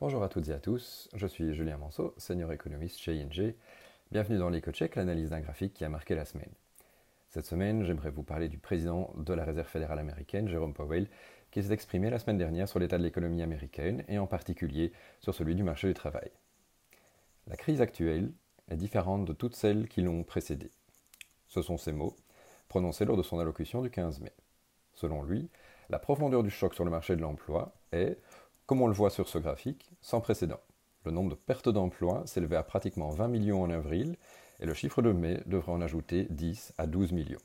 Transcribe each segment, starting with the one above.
Bonjour à toutes et à tous, je suis Julien Manceau, senior économiste chez ING. Bienvenue dans l'éco-check, l'analyse d'un graphique qui a marqué la semaine. Cette semaine, j'aimerais vous parler du président de la Réserve fédérale américaine, Jerome Powell, qui s'est exprimé la semaine dernière sur l'état de l'économie américaine et en particulier sur celui du marché du travail. La crise actuelle est différente de toutes celles qui l'ont précédée. Ce sont ces mots, prononcés lors de son allocution du 15 mai. Selon lui, la profondeur du choc sur le marché de l'emploi est, comme on le voit sur ce graphique, sans précédent. Le nombre de pertes d'emplois s'élevait à pratiquement 20 millions en avril et le chiffre de mai devrait en ajouter 10 à 12 millions.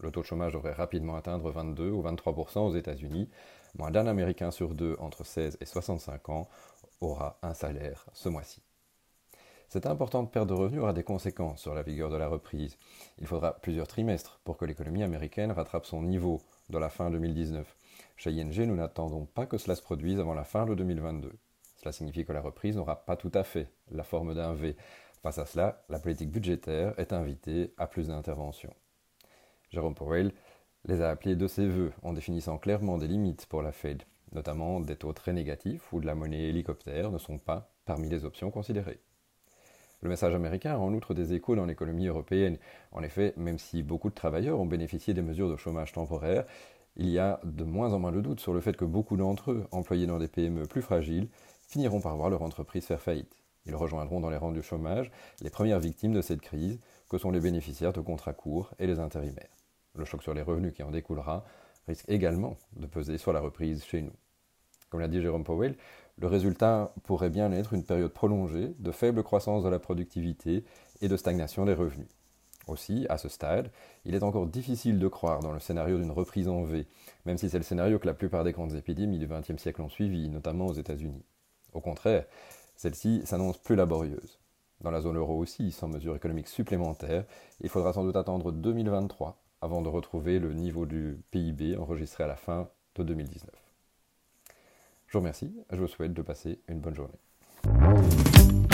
Le taux de chômage devrait rapidement atteindre 22 ou 23% aux États-Unis. Moins d'un Américain sur deux entre 16 et 65 ans aura un salaire ce mois-ci. Cette importante perte de revenus aura des conséquences sur la vigueur de la reprise. Il faudra plusieurs trimestres pour que l'économie américaine rattrape son niveau de la fin 2019. Chez ING, nous n'attendons pas que cela se produise avant la fin de 2022. Cela signifie que la reprise n'aura pas tout à fait la forme d'un V. Face à cela, la politique budgétaire est invitée à plus d'intervention. Jérôme Powell les a appelés de ses voeux en définissant clairement des limites pour la Fed, notamment des taux très négatifs ou de la monnaie hélicoptère ne sont pas parmi les options considérées. Le message américain a en outre des échos dans l'économie européenne. En effet, même si beaucoup de travailleurs ont bénéficié des mesures de chômage temporaire, il y a de moins en moins de doutes sur le fait que beaucoup d'entre eux, employés dans des PME plus fragiles, finiront par voir leur entreprise faire faillite. Ils rejoindront dans les rangs du chômage les premières victimes de cette crise, que sont les bénéficiaires de contrats courts et les intérimaires. Le choc sur les revenus qui en découlera risque également de peser sur la reprise chez nous. Comme l'a dit Jérôme Powell, le résultat pourrait bien être une période prolongée de faible croissance de la productivité et de stagnation des revenus. Aussi, à ce stade, il est encore difficile de croire dans le scénario d'une reprise en V, même si c'est le scénario que la plupart des grandes épidémies du XXe siècle ont suivi, notamment aux États-Unis. Au contraire, celle-ci s'annonce plus laborieuse. Dans la zone euro aussi, sans mesures économiques supplémentaires, il faudra sans doute attendre 2023 avant de retrouver le niveau du PIB enregistré à la fin de 2019. Je vous remercie, je vous souhaite de passer une bonne journée.